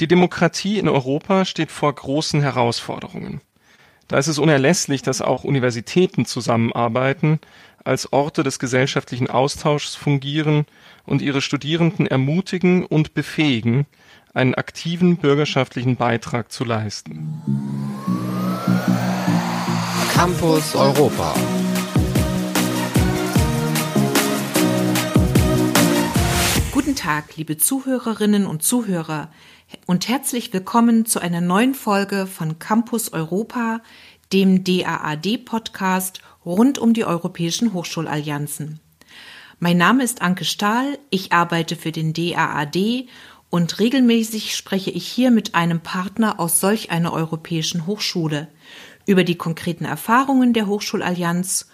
Die Demokratie in Europa steht vor großen Herausforderungen. Da ist es unerlässlich, dass auch Universitäten zusammenarbeiten, als Orte des gesellschaftlichen Austauschs fungieren und ihre Studierenden ermutigen und befähigen, einen aktiven bürgerschaftlichen Beitrag zu leisten. Campus Europa Guten Tag, liebe Zuhörerinnen und Zuhörer und herzlich willkommen zu einer neuen Folge von Campus Europa, dem DAAD-Podcast rund um die europäischen Hochschulallianzen. Mein Name ist Anke Stahl, ich arbeite für den DAAD und regelmäßig spreche ich hier mit einem Partner aus solch einer europäischen Hochschule über die konkreten Erfahrungen der Hochschulallianz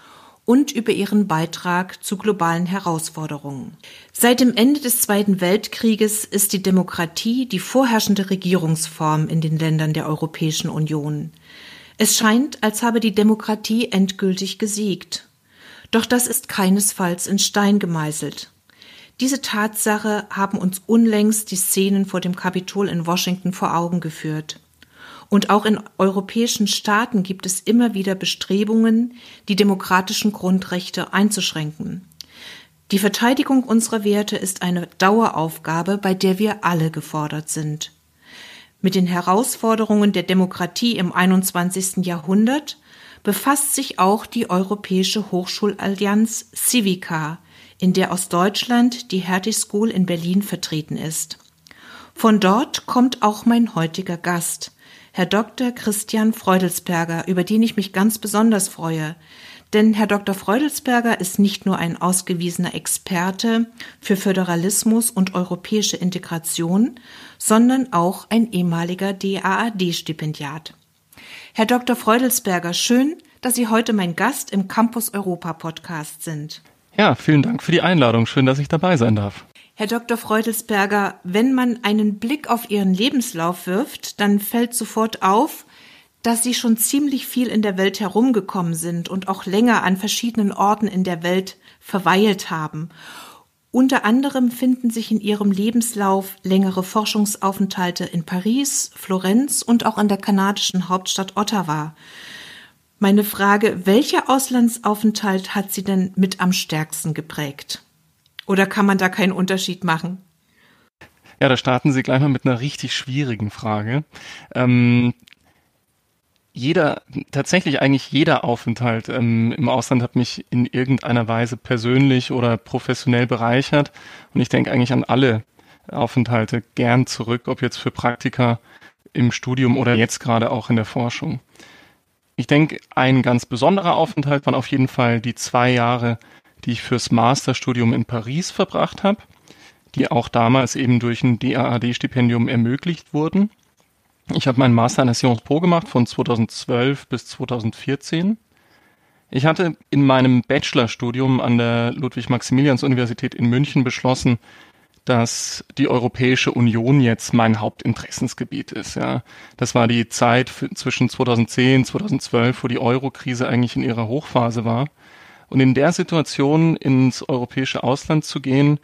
und über ihren Beitrag zu globalen Herausforderungen. Seit dem Ende des Zweiten Weltkrieges ist die Demokratie die vorherrschende Regierungsform in den Ländern der Europäischen Union. Es scheint, als habe die Demokratie endgültig gesiegt. Doch das ist keinesfalls in Stein gemeißelt. Diese Tatsache haben uns unlängst die Szenen vor dem Kapitol in Washington vor Augen geführt. Und auch in europäischen Staaten gibt es immer wieder Bestrebungen, die demokratischen Grundrechte einzuschränken. Die Verteidigung unserer Werte ist eine Daueraufgabe, bei der wir alle gefordert sind. Mit den Herausforderungen der Demokratie im 21. Jahrhundert befasst sich auch die Europäische Hochschulallianz Civica, in der aus Deutschland die Hertie School in Berlin vertreten ist. Von dort kommt auch mein heutiger Gast, Herr Dr. Christian Freudelsberger, über den ich mich ganz besonders freue. Denn Herr Dr. Freudelsberger ist nicht nur ein ausgewiesener Experte für Föderalismus und europäische Integration, sondern auch ein ehemaliger DAAD-Stipendiat. Herr Dr. Freudelsberger, schön, dass Sie heute mein Gast im Campus Europa Podcast sind. Ja, vielen Dank für die Einladung. Schön, dass ich dabei sein darf. Herr Dr. Freudelsberger, wenn man einen Blick auf Ihren Lebenslauf wirft, dann fällt sofort auf, dass Sie schon ziemlich viel in der Welt herumgekommen sind und auch länger an verschiedenen Orten in der Welt verweilt haben. Unter anderem finden sich in Ihrem Lebenslauf längere Forschungsaufenthalte in Paris, Florenz und auch an der kanadischen Hauptstadt Ottawa. Meine Frage, welcher Auslandsaufenthalt hat Sie denn mit am stärksten geprägt? Oder kann man da keinen Unterschied machen? Ja, da starten Sie gleich mal mit einer richtig schwierigen Frage. Ähm, jeder, tatsächlich eigentlich jeder Aufenthalt ähm, im Ausland hat mich in irgendeiner Weise persönlich oder professionell bereichert. Und ich denke eigentlich an alle Aufenthalte gern zurück, ob jetzt für Praktika im Studium oder jetzt gerade auch in der Forschung. Ich denke, ein ganz besonderer Aufenthalt waren auf jeden Fall die zwei Jahre die ich fürs Masterstudium in Paris verbracht habe, die auch damals eben durch ein DAAD-Stipendium ermöglicht wurden. Ich habe meinen Master an Sciences Po gemacht von 2012 bis 2014. Ich hatte in meinem Bachelorstudium an der Ludwig-Maximilians-Universität in München beschlossen, dass die Europäische Union jetzt mein Hauptinteressensgebiet ist. Ja, das war die Zeit zwischen 2010 2012, wo die Euro-Krise eigentlich in ihrer Hochphase war. Und in der Situation ins europäische Ausland zu gehen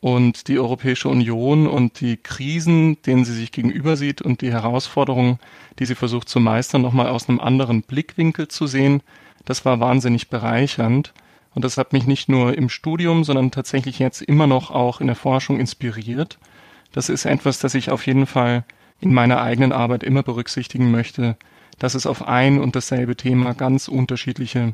und die Europäische Union und die Krisen, denen sie sich gegenüber sieht und die Herausforderungen, die sie versucht zu meistern, nochmal aus einem anderen Blickwinkel zu sehen, das war wahnsinnig bereichernd. Und das hat mich nicht nur im Studium, sondern tatsächlich jetzt immer noch auch in der Forschung inspiriert. Das ist etwas, das ich auf jeden Fall in meiner eigenen Arbeit immer berücksichtigen möchte, dass es auf ein und dasselbe Thema ganz unterschiedliche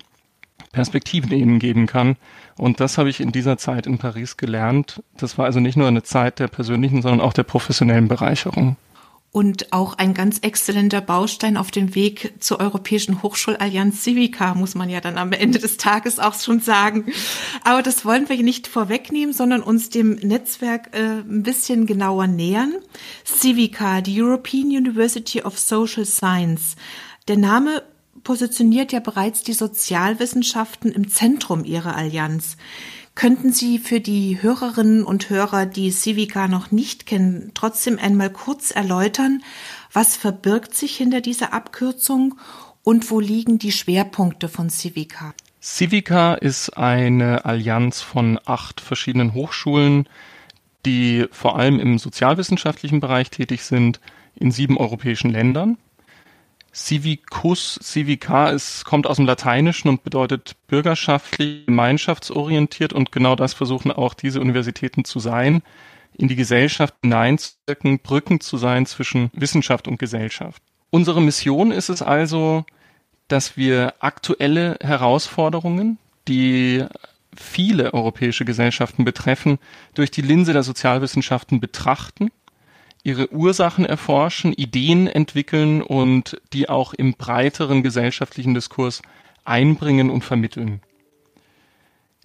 Perspektiven eben geben kann. Und das habe ich in dieser Zeit in Paris gelernt. Das war also nicht nur eine Zeit der persönlichen, sondern auch der professionellen Bereicherung. Und auch ein ganz exzellenter Baustein auf dem Weg zur Europäischen Hochschulallianz Civica, muss man ja dann am Ende des Tages auch schon sagen. Aber das wollen wir nicht vorwegnehmen, sondern uns dem Netzwerk äh, ein bisschen genauer nähern. Civica, die European University of Social Science. Der Name positioniert ja bereits die Sozialwissenschaften im Zentrum ihrer Allianz. Könnten Sie für die Hörerinnen und Hörer, die Civica noch nicht kennen, trotzdem einmal kurz erläutern, was verbirgt sich hinter dieser Abkürzung und wo liegen die Schwerpunkte von Civica? Civica ist eine Allianz von acht verschiedenen Hochschulen, die vor allem im sozialwissenschaftlichen Bereich tätig sind, in sieben europäischen Ländern. Civicus, Civica, es kommt aus dem Lateinischen und bedeutet bürgerschaftlich, gemeinschaftsorientiert und genau das versuchen auch diese Universitäten zu sein, in die Gesellschaft hineinzuwirken, Brücken zu sein zwischen Wissenschaft und Gesellschaft. Unsere Mission ist es also, dass wir aktuelle Herausforderungen, die viele europäische Gesellschaften betreffen, durch die Linse der Sozialwissenschaften betrachten, ihre Ursachen erforschen, Ideen entwickeln und die auch im breiteren gesellschaftlichen Diskurs einbringen und vermitteln.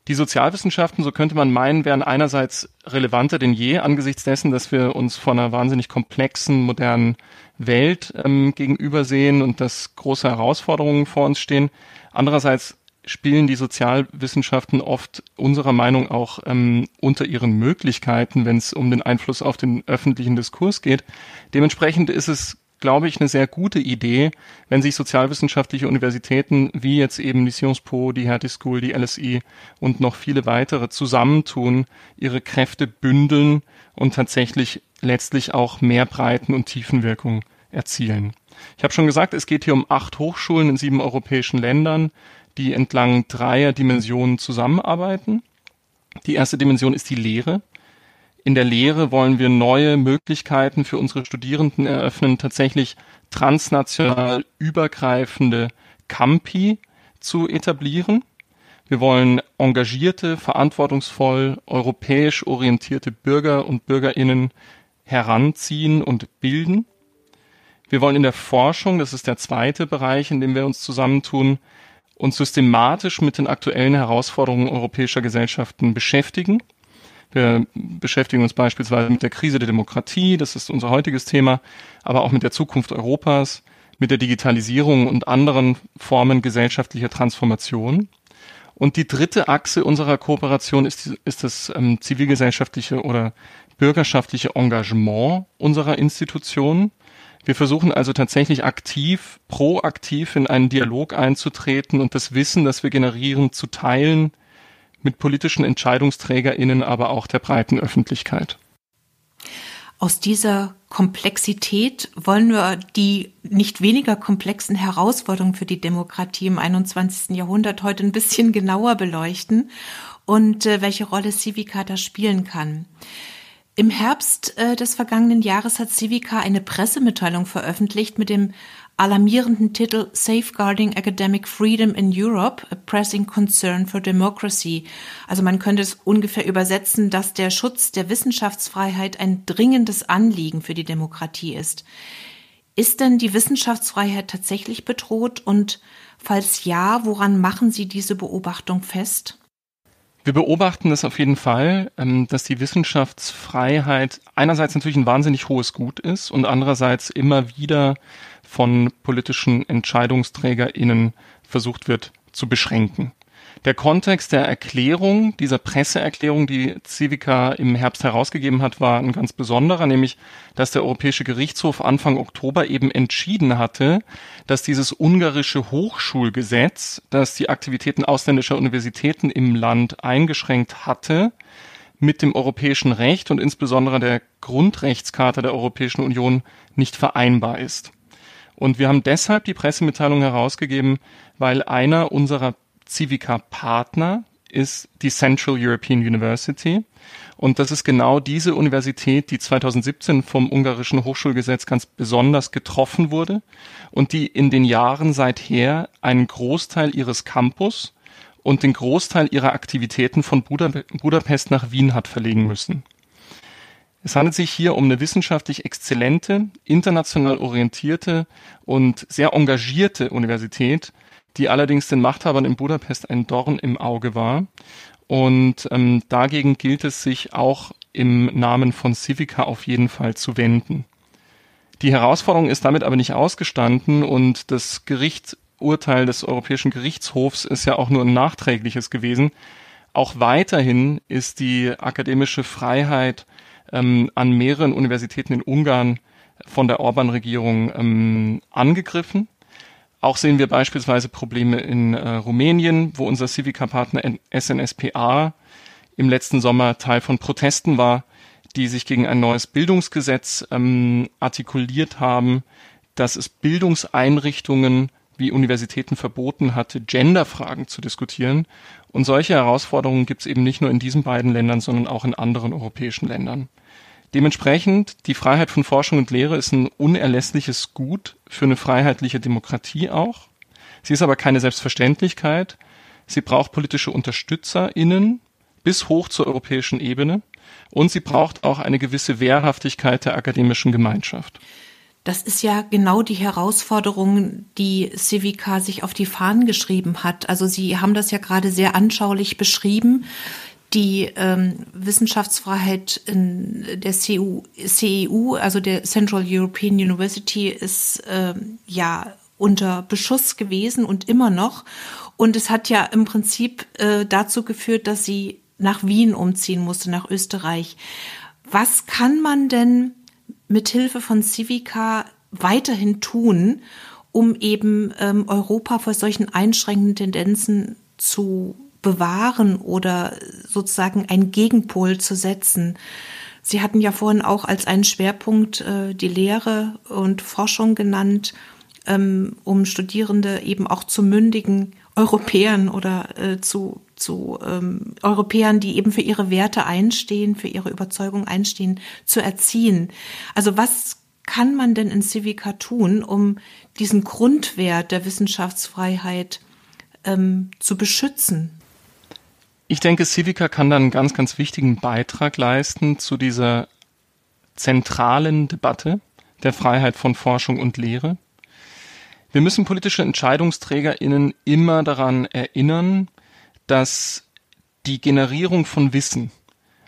Die Sozialwissenschaften, so könnte man meinen, wären einerseits relevanter denn je angesichts dessen, dass wir uns vor einer wahnsinnig komplexen, modernen Welt ähm, gegenübersehen und dass große Herausforderungen vor uns stehen. Andererseits spielen die Sozialwissenschaften oft unserer Meinung auch ähm, unter ihren Möglichkeiten, wenn es um den Einfluss auf den öffentlichen Diskurs geht. Dementsprechend ist es, glaube ich, eine sehr gute Idee, wenn sich sozialwissenschaftliche Universitäten wie jetzt eben die Sciences Po, die Hertie School, die LSI und noch viele weitere zusammentun, ihre Kräfte bündeln und tatsächlich letztlich auch mehr Breiten und Tiefenwirkung erzielen. Ich habe schon gesagt, es geht hier um acht Hochschulen in sieben europäischen Ländern die entlang dreier Dimensionen zusammenarbeiten. Die erste Dimension ist die Lehre. In der Lehre wollen wir neue Möglichkeiten für unsere Studierenden eröffnen, tatsächlich transnational übergreifende Campi zu etablieren. Wir wollen engagierte, verantwortungsvoll, europäisch orientierte Bürger und Bürgerinnen heranziehen und bilden. Wir wollen in der Forschung, das ist der zweite Bereich, in dem wir uns zusammentun, uns systematisch mit den aktuellen Herausforderungen europäischer Gesellschaften beschäftigen. Wir beschäftigen uns beispielsweise mit der Krise der Demokratie, das ist unser heutiges Thema, aber auch mit der Zukunft Europas, mit der Digitalisierung und anderen Formen gesellschaftlicher Transformation. Und die dritte Achse unserer Kooperation ist, ist das ähm, zivilgesellschaftliche oder bürgerschaftliche Engagement unserer Institutionen. Wir versuchen also tatsächlich aktiv, proaktiv in einen Dialog einzutreten und das Wissen, das wir generieren, zu teilen mit politischen EntscheidungsträgerInnen, aber auch der breiten Öffentlichkeit. Aus dieser Komplexität wollen wir die nicht weniger komplexen Herausforderungen für die Demokratie im 21. Jahrhundert heute ein bisschen genauer beleuchten und äh, welche Rolle Civica da spielen kann. Im Herbst äh, des vergangenen Jahres hat Civica eine Pressemitteilung veröffentlicht mit dem alarmierenden Titel Safeguarding Academic Freedom in Europe, a Pressing Concern for Democracy. Also man könnte es ungefähr übersetzen, dass der Schutz der Wissenschaftsfreiheit ein dringendes Anliegen für die Demokratie ist. Ist denn die Wissenschaftsfreiheit tatsächlich bedroht und falls ja, woran machen Sie diese Beobachtung fest? Wir beobachten das auf jeden Fall, ähm, dass die Wissenschaftsfreiheit einerseits natürlich ein wahnsinnig hohes Gut ist und andererseits immer wieder von politischen EntscheidungsträgerInnen versucht wird zu beschränken. Der Kontext der Erklärung, dieser Presseerklärung, die Civica im Herbst herausgegeben hat, war ein ganz besonderer, nämlich, dass der Europäische Gerichtshof Anfang Oktober eben entschieden hatte, dass dieses ungarische Hochschulgesetz, das die Aktivitäten ausländischer Universitäten im Land eingeschränkt hatte, mit dem europäischen Recht und insbesondere der Grundrechtscharta der Europäischen Union nicht vereinbar ist. Und wir haben deshalb die Pressemitteilung herausgegeben, weil einer unserer Civica Partner ist die Central European University. Und das ist genau diese Universität, die 2017 vom ungarischen Hochschulgesetz ganz besonders getroffen wurde und die in den Jahren seither einen Großteil ihres Campus und den Großteil ihrer Aktivitäten von Budapest nach Wien hat verlegen müssen. Es handelt sich hier um eine wissenschaftlich exzellente, international orientierte und sehr engagierte Universität, die allerdings den Machthabern in Budapest ein Dorn im Auge war. Und ähm, dagegen gilt es sich auch im Namen von Civica auf jeden Fall zu wenden. Die Herausforderung ist damit aber nicht ausgestanden und das Gerichtsurteil des Europäischen Gerichtshofs ist ja auch nur ein nachträgliches gewesen. Auch weiterhin ist die akademische Freiheit ähm, an mehreren Universitäten in Ungarn von der Orban-Regierung ähm, angegriffen. Auch sehen wir beispielsweise Probleme in äh, Rumänien, wo unser Civica-Partner SNSPA im letzten Sommer Teil von Protesten war, die sich gegen ein neues Bildungsgesetz ähm, artikuliert haben, dass es Bildungseinrichtungen wie Universitäten verboten hatte, Genderfragen zu diskutieren. Und solche Herausforderungen gibt es eben nicht nur in diesen beiden Ländern, sondern auch in anderen europäischen Ländern. Dementsprechend, die Freiheit von Forschung und Lehre ist ein unerlässliches Gut für eine freiheitliche Demokratie auch. Sie ist aber keine Selbstverständlichkeit. Sie braucht politische UnterstützerInnen bis hoch zur europäischen Ebene. Und sie braucht auch eine gewisse Wehrhaftigkeit der akademischen Gemeinschaft. Das ist ja genau die Herausforderung, die Civica sich auf die Fahnen geschrieben hat. Also Sie haben das ja gerade sehr anschaulich beschrieben. Die ähm, Wissenschaftsfreiheit in der CEU, CEU, also der Central European University, ist ähm, ja unter Beschuss gewesen und immer noch. Und es hat ja im Prinzip äh, dazu geführt, dass sie nach Wien umziehen musste, nach Österreich. Was kann man denn mit Hilfe von Civica weiterhin tun, um eben ähm, Europa vor solchen einschränkenden Tendenzen zu bewahren oder sozusagen einen Gegenpol zu setzen? Sie hatten ja vorhin auch als einen Schwerpunkt äh, die Lehre und Forschung genannt, ähm, um Studierende eben auch zu mündigen Europäern oder äh, zu, zu ähm, Europäern, die eben für ihre Werte einstehen, für ihre Überzeugung einstehen, zu erziehen. Also was kann man denn in Civica tun, um diesen Grundwert der Wissenschaftsfreiheit ähm, zu beschützen? Ich denke, Civica kann dann einen ganz, ganz wichtigen Beitrag leisten zu dieser zentralen Debatte der Freiheit von Forschung und Lehre. Wir müssen politische EntscheidungsträgerInnen immer daran erinnern, dass die Generierung von Wissen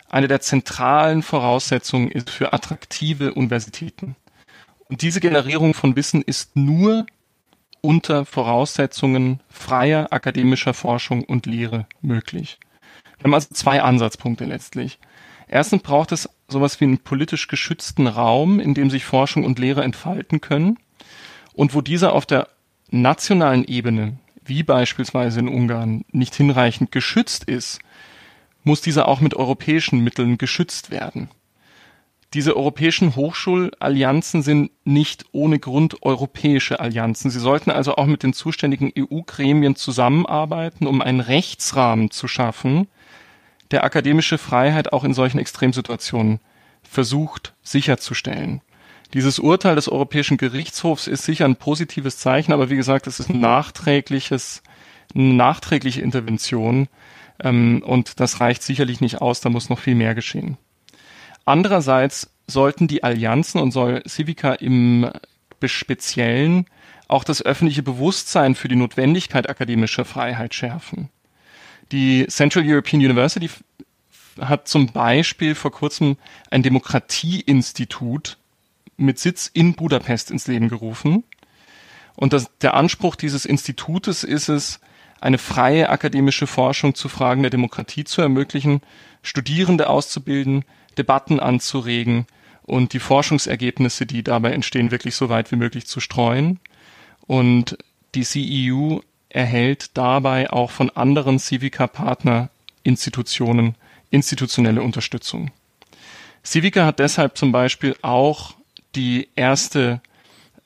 eine der zentralen Voraussetzungen ist für attraktive Universitäten. Und diese Generierung von Wissen ist nur unter Voraussetzungen freier akademischer Forschung und Lehre möglich. Wir haben also zwei Ansatzpunkte letztlich. Erstens braucht es sowas wie einen politisch geschützten Raum, in dem sich Forschung und Lehre entfalten können und wo dieser auf der nationalen Ebene, wie beispielsweise in Ungarn, nicht hinreichend geschützt ist, muss dieser auch mit europäischen Mitteln geschützt werden. Diese europäischen Hochschulallianzen sind nicht ohne Grund europäische Allianzen. Sie sollten also auch mit den zuständigen EU-Gremien zusammenarbeiten, um einen Rechtsrahmen zu schaffen, der akademische Freiheit auch in solchen Extremsituationen versucht sicherzustellen. Dieses Urteil des Europäischen Gerichtshofs ist sicher ein positives Zeichen, aber wie gesagt, es ist ein nachträgliches, eine nachträgliche Intervention ähm, und das reicht sicherlich nicht aus, da muss noch viel mehr geschehen. Andererseits sollten die Allianzen und soll Civica im Speziellen auch das öffentliche Bewusstsein für die Notwendigkeit akademischer Freiheit schärfen. Die Central European University hat zum Beispiel vor kurzem ein Demokratieinstitut mit Sitz in Budapest ins Leben gerufen. Und das, der Anspruch dieses Institutes ist es, eine freie akademische Forschung zu Fragen der Demokratie zu ermöglichen, Studierende auszubilden, Debatten anzuregen und die Forschungsergebnisse, die dabei entstehen, wirklich so weit wie möglich zu streuen. Und die CEU erhält dabei auch von anderen Civica-Partner-Institutionen institutionelle Unterstützung. Civica hat deshalb zum Beispiel auch die erste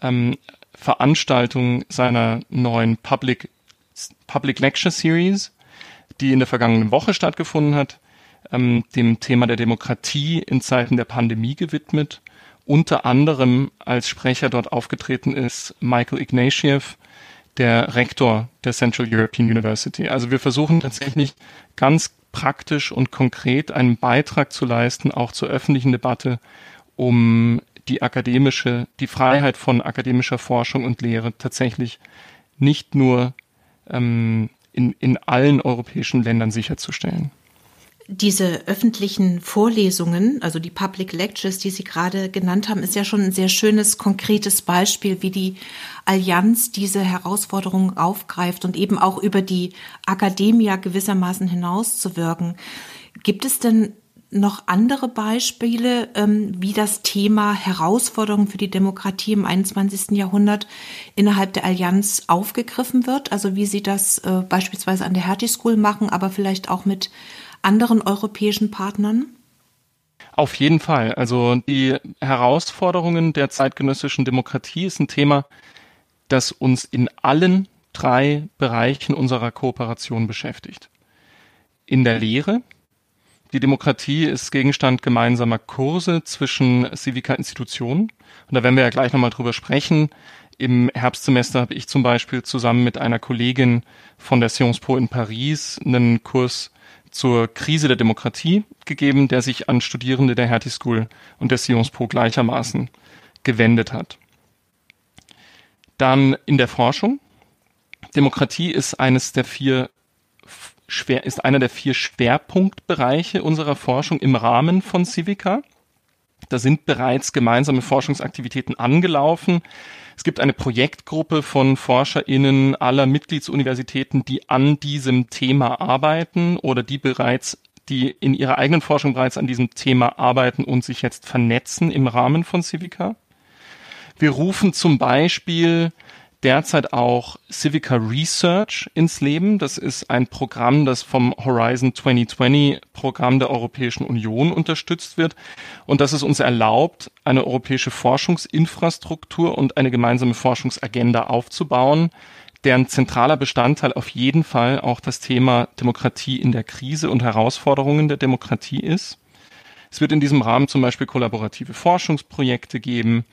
ähm, Veranstaltung seiner neuen Public, Public Lecture Series, die in der vergangenen Woche stattgefunden hat, ähm, dem Thema der Demokratie in Zeiten der Pandemie gewidmet. Unter anderem als Sprecher dort aufgetreten ist Michael Ignatieff, der Rektor der Central European University. Also wir versuchen tatsächlich ganz praktisch und konkret einen Beitrag zu leisten, auch zur öffentlichen Debatte, um die akademische, die Freiheit von akademischer Forschung und Lehre tatsächlich nicht nur ähm, in, in allen europäischen Ländern sicherzustellen. Diese öffentlichen Vorlesungen, also die Public Lectures, die Sie gerade genannt haben, ist ja schon ein sehr schönes, konkretes Beispiel, wie die Allianz diese Herausforderungen aufgreift und eben auch über die Akademia gewissermaßen hinauszuwirken. Gibt es denn noch andere Beispiele, ähm, wie das Thema Herausforderungen für die Demokratie im 21. Jahrhundert innerhalb der Allianz aufgegriffen wird? Also wie Sie das äh, beispielsweise an der Hertie School machen, aber vielleicht auch mit anderen europäischen Partnern? Auf jeden Fall. Also die Herausforderungen der zeitgenössischen Demokratie ist ein Thema, das uns in allen drei Bereichen unserer Kooperation beschäftigt. In der Lehre. Die Demokratie ist Gegenstand gemeinsamer Kurse zwischen Civica-Institutionen. Und da werden wir ja gleich nochmal drüber sprechen. Im Herbstsemester habe ich zum Beispiel zusammen mit einer Kollegin von der Sciences Po in Paris einen Kurs zur Krise der Demokratie gegeben, der sich an Studierende der Hertie School und der Sciences Po gleichermaßen gewendet hat. Dann in der Forschung. Demokratie ist eines der vier schwer, ist einer der vier Schwerpunktbereiche unserer Forschung im Rahmen von Civica. Da sind bereits gemeinsame Forschungsaktivitäten angelaufen. Es gibt eine Projektgruppe von ForscherInnen aller Mitgliedsuniversitäten, die an diesem Thema arbeiten oder die bereits, die in ihrer eigenen Forschung bereits an diesem Thema arbeiten und sich jetzt vernetzen im Rahmen von Civica. Wir rufen zum Beispiel derzeit auch Civica Research ins Leben. Das ist ein Programm, das vom Horizon 2020 Programm der Europäischen Union unterstützt wird und das es uns erlaubt, eine europäische Forschungsinfrastruktur und eine gemeinsame Forschungsagenda aufzubauen, deren zentraler Bestandteil auf jeden Fall auch das Thema Demokratie in der Krise und Herausforderungen der Demokratie ist. Es wird in diesem Rahmen zum Beispiel kollaborative Forschungsprojekte geben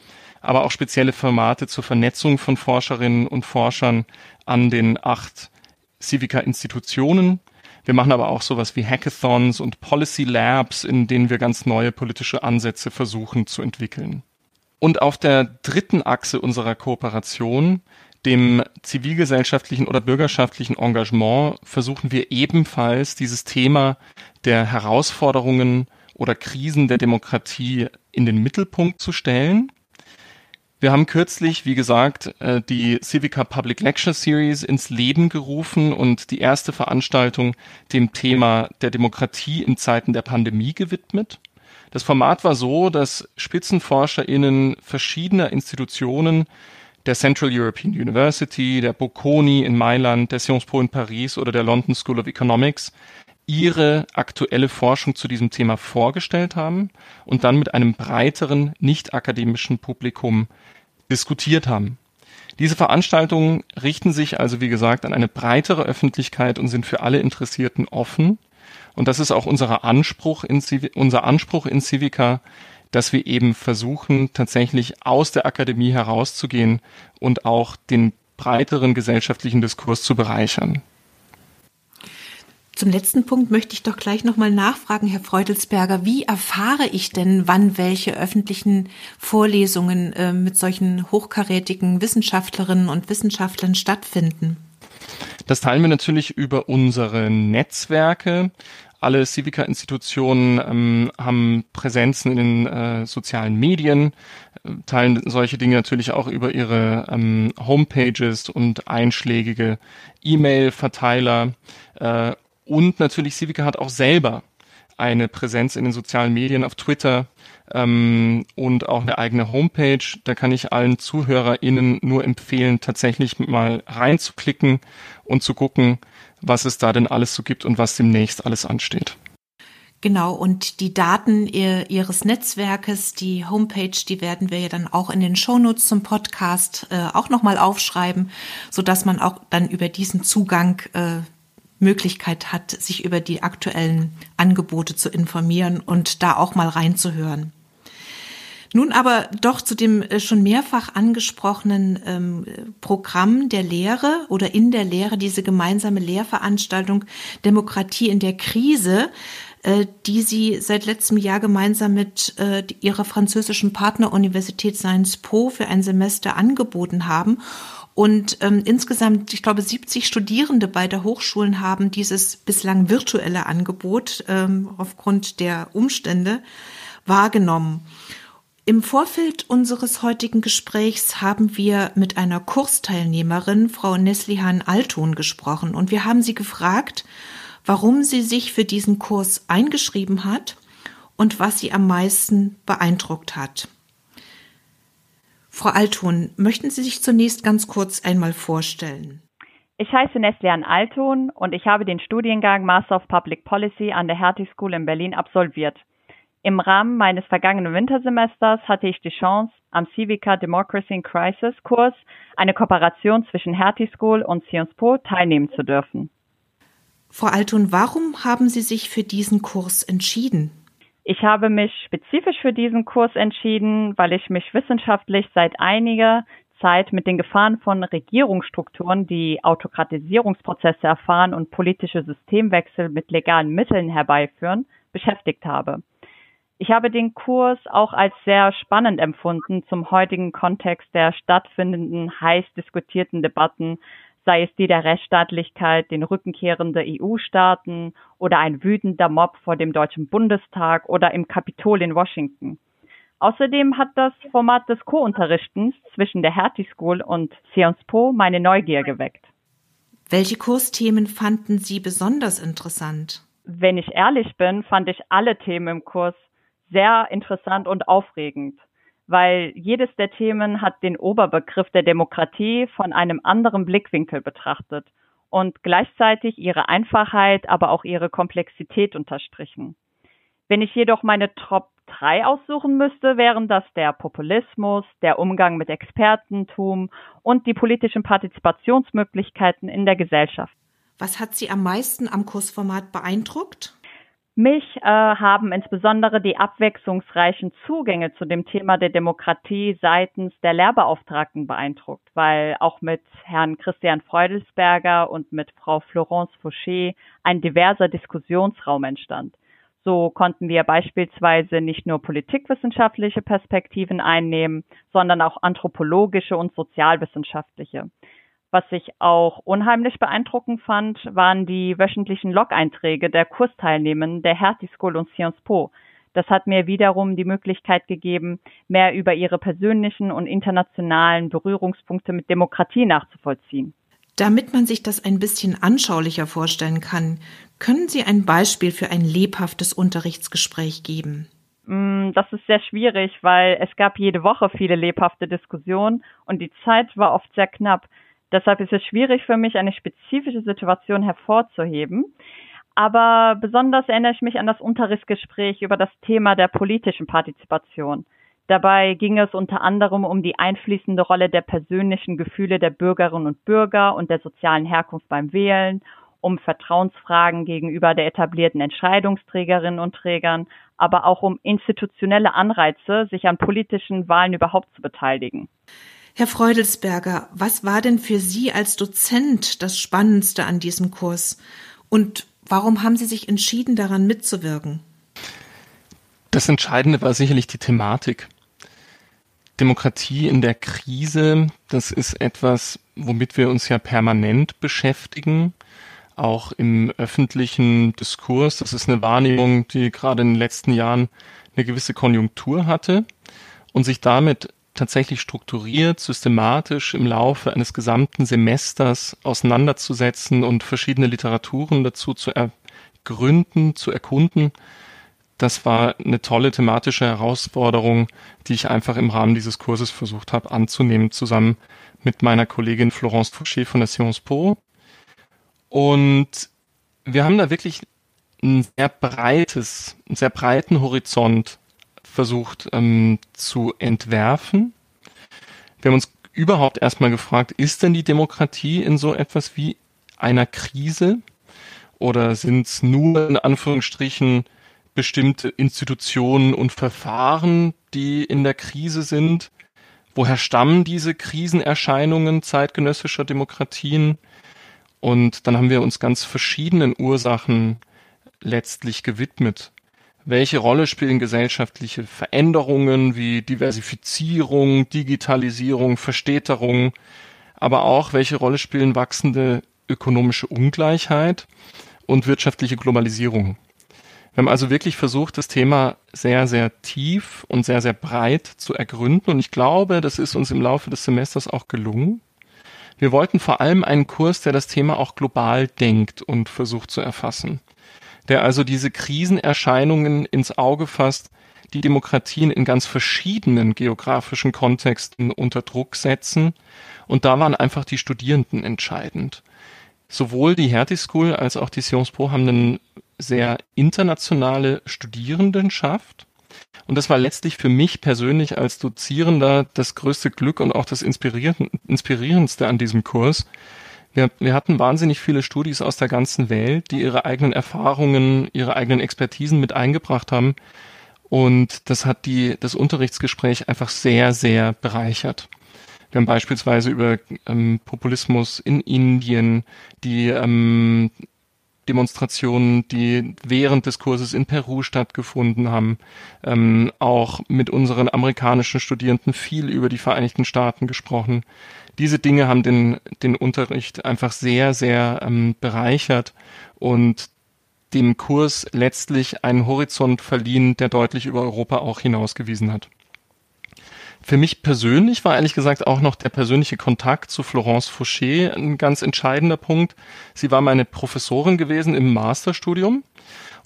aber auch spezielle Formate zur Vernetzung von Forscherinnen und Forschern an den acht Civica-Institutionen. Wir machen aber auch sowas wie Hackathons und Policy Labs, in denen wir ganz neue politische Ansätze versuchen zu entwickeln. Und auf der dritten Achse unserer Kooperation, dem zivilgesellschaftlichen oder bürgerschaftlichen Engagement, versuchen wir ebenfalls dieses Thema der Herausforderungen oder Krisen der Demokratie in den Mittelpunkt zu stellen. Wir haben kürzlich, wie gesagt, äh, die Civica Public Lecture Series ins Leben gerufen und die erste Veranstaltung dem Thema der Demokratie in Zeiten der Pandemie gewidmet. Das Format war so, dass SpitzenforscherInnen verschiedener Institutionen der Central European University, der Bocconi in Mailand, der Sciences Po in Paris oder der London School of Economics ihre aktuelle Forschung zu diesem Thema vorgestellt haben und dann mit einem breiteren, nicht akademischen Publikum diskutiert haben. Diese Veranstaltungen richten sich also, wie gesagt, an eine breitere Öffentlichkeit und sind für alle Interessierten offen. Und das ist auch unser Anspruch in, unser Anspruch in Civica, dass wir eben versuchen, tatsächlich aus der Akademie herauszugehen und auch den breiteren gesellschaftlichen Diskurs zu bereichern. Zum letzten Punkt möchte ich doch gleich nochmal nachfragen, Herr Freudelsberger. Wie erfahre ich denn, wann welche öffentlichen Vorlesungen äh, mit solchen hochkarätigen Wissenschaftlerinnen und Wissenschaftlern stattfinden? Das teilen wir natürlich über unsere Netzwerke. Alle Civica-Institutionen ähm, haben Präsenzen in den äh, sozialen Medien, äh, teilen solche Dinge natürlich auch über ihre ähm, Homepages und einschlägige E-Mail-Verteiler äh, und natürlich Civica hat auch selber eine Präsenz in den sozialen Medien auf Twitter ähm, und auch eine eigene Homepage. Da kann ich allen ZuhörerInnen nur empfehlen, tatsächlich mal reinzuklicken und zu gucken, was es da denn alles so gibt und was demnächst alles ansteht. Genau, und die Daten Ihres Netzwerkes, die Homepage, die werden wir ja dann auch in den Shownotes zum Podcast äh, auch nochmal aufschreiben, so dass man auch dann über diesen Zugang äh, Möglichkeit hat, sich über die aktuellen Angebote zu informieren und da auch mal reinzuhören. Nun aber doch zu dem äh, schon mehrfach angesprochenen ähm, Programm der Lehre oder in der Lehre, diese gemeinsame Lehrveranstaltung Demokratie in der Krise, äh, die Sie seit letztem Jahr gemeinsam mit äh, Ihrer französischen Partneruniversität Sciences Po für ein Semester angeboten haben und ähm, insgesamt, ich glaube, 70 Studierende beider Hochschulen haben dieses bislang virtuelle Angebot ähm, aufgrund der Umstände wahrgenommen. Im Vorfeld unseres heutigen Gesprächs haben wir mit einer Kursteilnehmerin, Frau Neslihan Alton, gesprochen und wir haben sie gefragt, warum sie sich für diesen Kurs eingeschrieben hat und was sie am meisten beeindruckt hat. Frau Alton, möchten Sie sich zunächst ganz kurz einmal vorstellen? Ich heiße Neslian Alton und ich habe den Studiengang Master of Public Policy an der Hertie School in Berlin absolviert. Im Rahmen meines vergangenen Wintersemesters hatte ich die Chance, am Civica Democracy in Crisis Kurs eine Kooperation zwischen Hertie School und Sciences Po teilnehmen zu dürfen. Frau Altun, warum haben Sie sich für diesen Kurs entschieden? Ich habe mich spezifisch für diesen Kurs entschieden, weil ich mich wissenschaftlich seit einiger Zeit mit den Gefahren von Regierungsstrukturen, die Autokratisierungsprozesse erfahren und politische Systemwechsel mit legalen Mitteln herbeiführen, beschäftigt habe. Ich habe den Kurs auch als sehr spannend empfunden zum heutigen Kontext der stattfindenden, heiß diskutierten Debatten, sei es die der Rechtsstaatlichkeit, den Rückenkehrende EU-Staaten oder ein wütender Mob vor dem Deutschen Bundestag oder im Kapitol in Washington. Außerdem hat das Format des Co-Unterrichtens zwischen der Hertie School und Sciences Po meine Neugier geweckt. Welche Kursthemen fanden Sie besonders interessant? Wenn ich ehrlich bin, fand ich alle Themen im Kurs sehr interessant und aufregend, weil jedes der Themen hat den Oberbegriff der Demokratie von einem anderen Blickwinkel betrachtet und gleichzeitig ihre Einfachheit, aber auch ihre Komplexität unterstrichen. Wenn ich jedoch meine Top 3 aussuchen müsste, wären das der Populismus, der Umgang mit Expertentum und die politischen Partizipationsmöglichkeiten in der Gesellschaft. Was hat Sie am meisten am Kursformat beeindruckt? Mich äh, haben insbesondere die abwechslungsreichen Zugänge zu dem Thema der Demokratie seitens der Lehrbeauftragten beeindruckt, weil auch mit Herrn Christian Freudelsberger und mit Frau Florence Fouché ein diverser Diskussionsraum entstand. So konnten wir beispielsweise nicht nur politikwissenschaftliche Perspektiven einnehmen, sondern auch anthropologische und sozialwissenschaftliche. Was ich auch unheimlich beeindruckend fand, waren die wöchentlichen Log-Einträge der Kursteilnehmenden der Hertie School und Sciences Po. Das hat mir wiederum die Möglichkeit gegeben, mehr über ihre persönlichen und internationalen Berührungspunkte mit Demokratie nachzuvollziehen. Damit man sich das ein bisschen anschaulicher vorstellen kann, können Sie ein Beispiel für ein lebhaftes Unterrichtsgespräch geben? Mm, das ist sehr schwierig, weil es gab jede Woche viele lebhafte Diskussionen und die Zeit war oft sehr knapp. Deshalb ist es schwierig für mich, eine spezifische Situation hervorzuheben. Aber besonders erinnere ich mich an das Unterrichtsgespräch über das Thema der politischen Partizipation. Dabei ging es unter anderem um die einfließende Rolle der persönlichen Gefühle der Bürgerinnen und Bürger und der sozialen Herkunft beim Wählen, um Vertrauensfragen gegenüber der etablierten Entscheidungsträgerinnen und Trägern, aber auch um institutionelle Anreize, sich an politischen Wahlen überhaupt zu beteiligen. Herr Freudelsberger, was war denn für Sie als Dozent das Spannendste an diesem Kurs? Und warum haben Sie sich entschieden, daran mitzuwirken? Das Entscheidende war sicherlich die Thematik. Demokratie in der Krise, das ist etwas, womit wir uns ja permanent beschäftigen, auch im öffentlichen Diskurs. Das ist eine Wahrnehmung, die gerade in den letzten Jahren eine gewisse Konjunktur hatte und sich damit tatsächlich strukturiert, systematisch im Laufe eines gesamten Semesters auseinanderzusetzen und verschiedene Literaturen dazu zu ergründen, zu erkunden. Das war eine tolle thematische Herausforderung, die ich einfach im Rahmen dieses Kurses versucht habe anzunehmen, zusammen mit meiner Kollegin Florence Fouché von der Sciences Po. Und wir haben da wirklich ein sehr breites, einen sehr breiten Horizont versucht ähm, zu entwerfen. Wir haben uns überhaupt erstmal gefragt, ist denn die Demokratie in so etwas wie einer Krise? Oder sind es nur in Anführungsstrichen bestimmte Institutionen und Verfahren, die in der Krise sind? Woher stammen diese Krisenerscheinungen zeitgenössischer Demokratien? Und dann haben wir uns ganz verschiedenen Ursachen letztlich gewidmet. Welche Rolle spielen gesellschaftliche Veränderungen wie Diversifizierung, Digitalisierung, Verstädterung, aber auch welche Rolle spielen wachsende ökonomische Ungleichheit und wirtschaftliche Globalisierung? Wir haben also wirklich versucht, das Thema sehr, sehr tief und sehr, sehr breit zu ergründen und ich glaube, das ist uns im Laufe des Semesters auch gelungen. Wir wollten vor allem einen Kurs, der das Thema auch global denkt und versucht zu erfassen der also diese Krisenerscheinungen ins Auge fasst, die Demokratien in ganz verschiedenen geografischen Kontexten unter Druck setzen. Und da waren einfach die Studierenden entscheidend. Sowohl die Hertie School als auch die Sciences Po haben eine sehr internationale Studierendenschaft. Und das war letztlich für mich persönlich als Dozierender das größte Glück und auch das Inspirierendste an diesem Kurs. Wir, wir hatten wahnsinnig viele Studis aus der ganzen Welt, die ihre eigenen Erfahrungen, ihre eigenen Expertisen mit eingebracht haben. Und das hat die, das Unterrichtsgespräch einfach sehr, sehr bereichert. Wir haben beispielsweise über ähm, Populismus in Indien, die ähm, Demonstrationen, die während des Kurses in Peru stattgefunden haben, ähm, auch mit unseren amerikanischen Studierenden viel über die Vereinigten Staaten gesprochen. Diese Dinge haben den, den Unterricht einfach sehr, sehr ähm, bereichert und dem Kurs letztlich einen Horizont verliehen, der deutlich über Europa auch hinausgewiesen hat. Für mich persönlich war ehrlich gesagt auch noch der persönliche Kontakt zu Florence Fouché ein ganz entscheidender Punkt. Sie war meine Professorin gewesen im Masterstudium.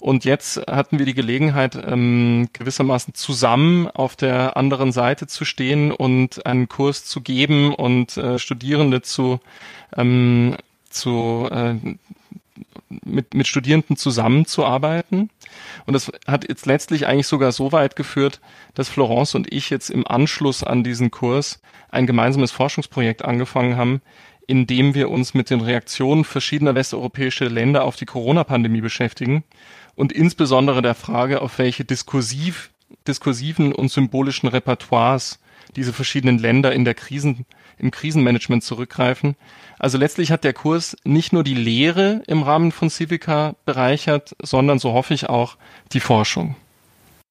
Und jetzt hatten wir die Gelegenheit, ähm, gewissermaßen zusammen auf der anderen Seite zu stehen und einen Kurs zu geben und äh, Studierende zu, ähm, zu äh, mit, mit Studierenden zusammenzuarbeiten. Und das hat jetzt letztlich eigentlich sogar so weit geführt, dass Florence und ich jetzt im Anschluss an diesen Kurs ein gemeinsames Forschungsprojekt angefangen haben, in dem wir uns mit den Reaktionen verschiedener westeuropäischer Länder auf die Corona-Pandemie beschäftigen und insbesondere der Frage, auf welche diskursiv, diskursiven und symbolischen Repertoires diese verschiedenen Länder in der Krisen, im Krisenmanagement zurückgreifen. Also letztlich hat der Kurs nicht nur die Lehre im Rahmen von Civica bereichert, sondern so hoffe ich auch die Forschung.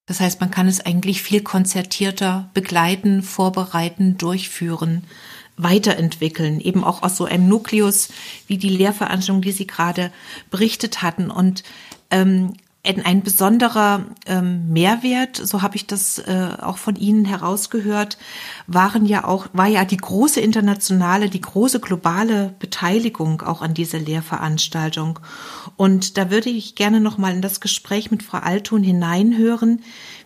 Das heißt, man kann es eigentlich viel konzertierter begleiten, vorbereiten, durchführen, weiterentwickeln, eben auch aus so einem Nukleus wie die Lehrveranstaltung, die Sie gerade berichtet hatten. Und ähm, ein besonderer ähm, Mehrwert, so habe ich das äh, auch von Ihnen herausgehört, waren ja auch, war ja die große internationale, die große globale Beteiligung auch an dieser Lehrveranstaltung. Und da würde ich gerne nochmal in das Gespräch mit Frau Altun hineinhören.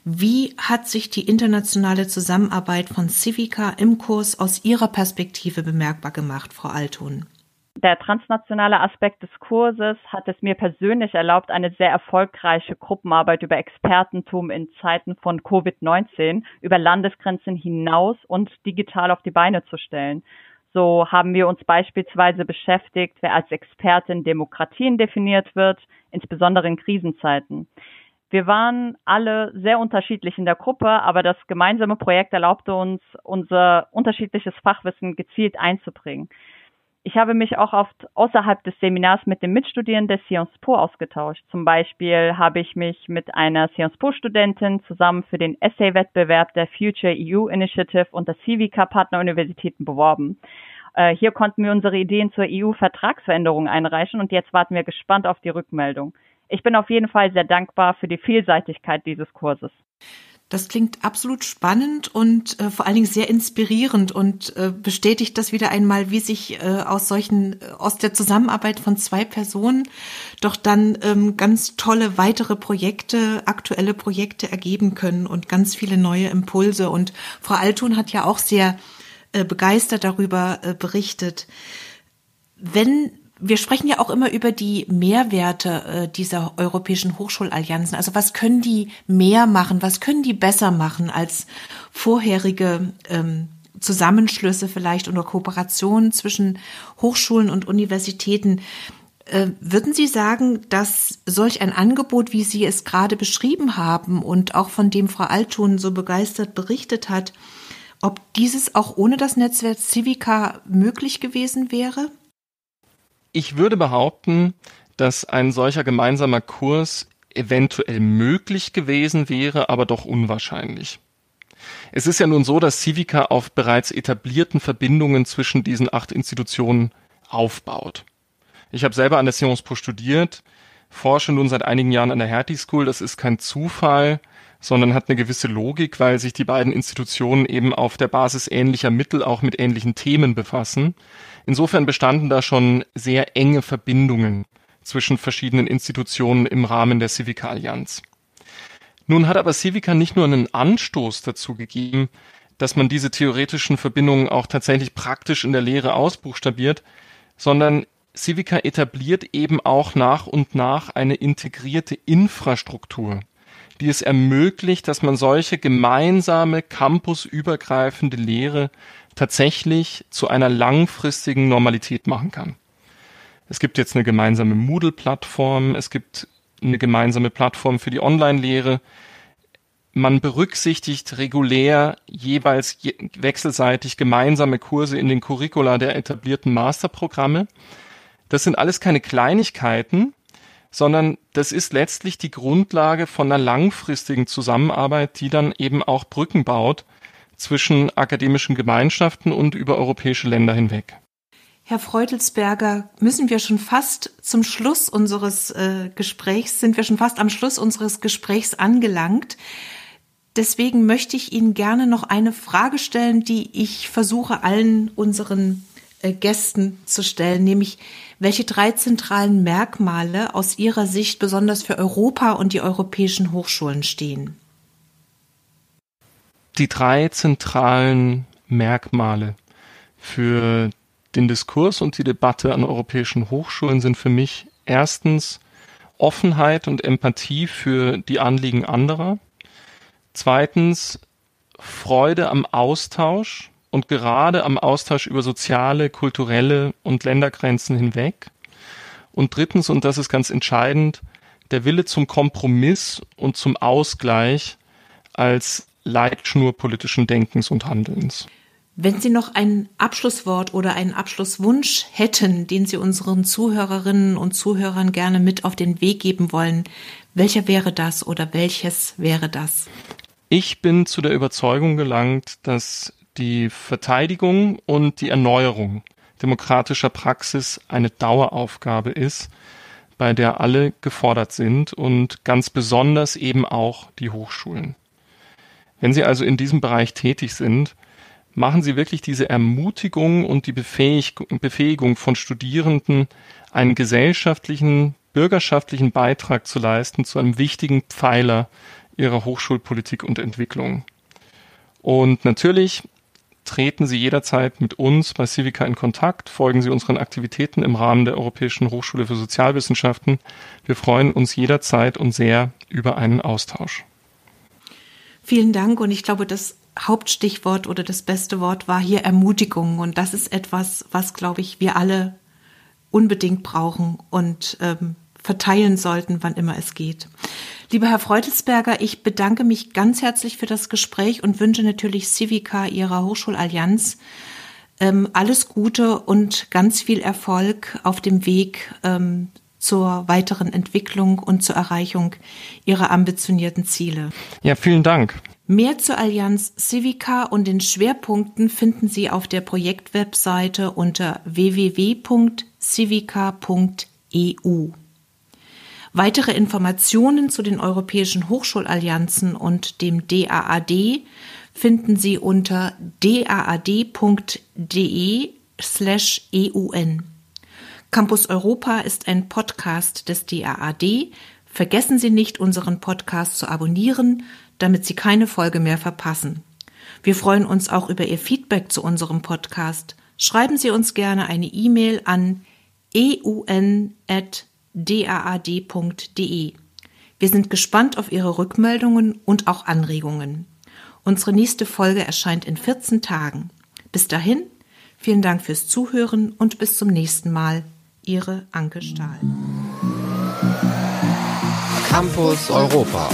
Wie hat sich die internationale Zusammenarbeit von Civica im Kurs aus Ihrer Perspektive bemerkbar gemacht, Frau Altun? Der transnationale Aspekt des Kurses hat es mir persönlich erlaubt, eine sehr erfolgreiche Gruppenarbeit über Expertentum in Zeiten von Covid-19 über Landesgrenzen hinaus und digital auf die Beine zu stellen. So haben wir uns beispielsweise beschäftigt, wer als Experte in Demokratien definiert wird, insbesondere in Krisenzeiten. Wir waren alle sehr unterschiedlich in der Gruppe, aber das gemeinsame Projekt erlaubte uns, unser unterschiedliches Fachwissen gezielt einzubringen. Ich habe mich auch oft außerhalb des Seminars mit den Mitstudierenden der Sciences Po ausgetauscht. Zum Beispiel habe ich mich mit einer Sciences Po Studentin zusammen für den Essay-Wettbewerb der Future EU Initiative und der Civica Partneruniversitäten beworben. Äh, hier konnten wir unsere Ideen zur EU-Vertragsveränderung einreichen und jetzt warten wir gespannt auf die Rückmeldung. Ich bin auf jeden Fall sehr dankbar für die Vielseitigkeit dieses Kurses. Das klingt absolut spannend und äh, vor allen Dingen sehr inspirierend und äh, bestätigt das wieder einmal, wie sich äh, aus solchen, äh, aus der Zusammenarbeit von zwei Personen doch dann ähm, ganz tolle weitere Projekte, aktuelle Projekte ergeben können und ganz viele neue Impulse. Und Frau Altun hat ja auch sehr äh, begeistert darüber äh, berichtet. Wenn wir sprechen ja auch immer über die Mehrwerte äh, dieser europäischen Hochschulallianzen. Also was können die mehr machen? Was können die besser machen als vorherige ähm, Zusammenschlüsse vielleicht oder Kooperationen zwischen Hochschulen und Universitäten? Äh, würden Sie sagen, dass solch ein Angebot, wie Sie es gerade beschrieben haben und auch von dem Frau Altun so begeistert berichtet hat, ob dieses auch ohne das Netzwerk Civica möglich gewesen wäre? Ich würde behaupten, dass ein solcher gemeinsamer Kurs eventuell möglich gewesen wäre, aber doch unwahrscheinlich. Es ist ja nun so, dass Civica auf bereits etablierten Verbindungen zwischen diesen acht Institutionen aufbaut. Ich habe selber an der Sciences Po studiert, forsche nun seit einigen Jahren an der Hertie School. Das ist kein Zufall, sondern hat eine gewisse Logik, weil sich die beiden Institutionen eben auf der Basis ähnlicher Mittel auch mit ähnlichen Themen befassen. Insofern bestanden da schon sehr enge Verbindungen zwischen verschiedenen Institutionen im Rahmen der Civica Allianz. Nun hat aber Civica nicht nur einen Anstoß dazu gegeben, dass man diese theoretischen Verbindungen auch tatsächlich praktisch in der Lehre ausbuchstabiert, sondern Civica etabliert eben auch nach und nach eine integrierte Infrastruktur, die es ermöglicht, dass man solche gemeinsame campusübergreifende Lehre tatsächlich zu einer langfristigen Normalität machen kann. Es gibt jetzt eine gemeinsame Moodle-Plattform, es gibt eine gemeinsame Plattform für die Online-Lehre. Man berücksichtigt regulär jeweils je wechselseitig gemeinsame Kurse in den Curricula der etablierten Masterprogramme. Das sind alles keine Kleinigkeiten, sondern das ist letztlich die Grundlage von einer langfristigen Zusammenarbeit, die dann eben auch Brücken baut zwischen akademischen Gemeinschaften und über europäische Länder hinweg. Herr Freutelsberger, müssen wir schon fast zum Schluss unseres äh, Gesprächs, sind wir schon fast am Schluss unseres Gesprächs angelangt. Deswegen möchte ich Ihnen gerne noch eine Frage stellen, die ich versuche allen unseren äh, Gästen zu stellen, nämlich welche drei zentralen Merkmale aus Ihrer Sicht besonders für Europa und die europäischen Hochschulen stehen. Die drei zentralen Merkmale für den Diskurs und die Debatte an europäischen Hochschulen sind für mich erstens Offenheit und Empathie für die Anliegen anderer. Zweitens Freude am Austausch und gerade am Austausch über soziale, kulturelle und Ländergrenzen hinweg. Und drittens, und das ist ganz entscheidend, der Wille zum Kompromiss und zum Ausgleich als Leitschnur politischen Denkens und Handelns. Wenn Sie noch ein Abschlusswort oder einen Abschlusswunsch hätten, den Sie unseren Zuhörerinnen und Zuhörern gerne mit auf den Weg geben wollen, welcher wäre das oder welches wäre das? Ich bin zu der Überzeugung gelangt, dass die Verteidigung und die Erneuerung demokratischer Praxis eine Daueraufgabe ist, bei der alle gefordert sind und ganz besonders eben auch die Hochschulen. Wenn Sie also in diesem Bereich tätig sind, machen Sie wirklich diese Ermutigung und die Befähigung von Studierenden, einen gesellschaftlichen, bürgerschaftlichen Beitrag zu leisten zu einem wichtigen Pfeiler ihrer Hochschulpolitik und Entwicklung. Und natürlich treten Sie jederzeit mit uns bei Civica in Kontakt, folgen Sie unseren Aktivitäten im Rahmen der Europäischen Hochschule für Sozialwissenschaften. Wir freuen uns jederzeit und sehr über einen Austausch. Vielen Dank und ich glaube, das Hauptstichwort oder das beste Wort war hier Ermutigung. Und das ist etwas, was, glaube ich, wir alle unbedingt brauchen und ähm, verteilen sollten, wann immer es geht. Lieber Herr Freutelsberger, ich bedanke mich ganz herzlich für das Gespräch und wünsche natürlich Civica, Ihrer Hochschulallianz, ähm, alles Gute und ganz viel Erfolg auf dem Weg ähm, zur weiteren Entwicklung und zur Erreichung Ihrer ambitionierten Ziele. Ja, vielen Dank. Mehr zur Allianz Civica und den Schwerpunkten finden Sie auf der Projektwebseite unter www.civica.eu. Weitere Informationen zu den europäischen Hochschulallianzen und dem DAAD finden Sie unter daad.de slash eun. Campus Europa ist ein Podcast des DAAD. Vergessen Sie nicht, unseren Podcast zu abonnieren, damit Sie keine Folge mehr verpassen. Wir freuen uns auch über Ihr Feedback zu unserem Podcast. Schreiben Sie uns gerne eine E-Mail an eun.daad.de. Wir sind gespannt auf Ihre Rückmeldungen und auch Anregungen. Unsere nächste Folge erscheint in 14 Tagen. Bis dahin, vielen Dank fürs Zuhören und bis zum nächsten Mal. Ihre Anke Stahl. Campus Europa.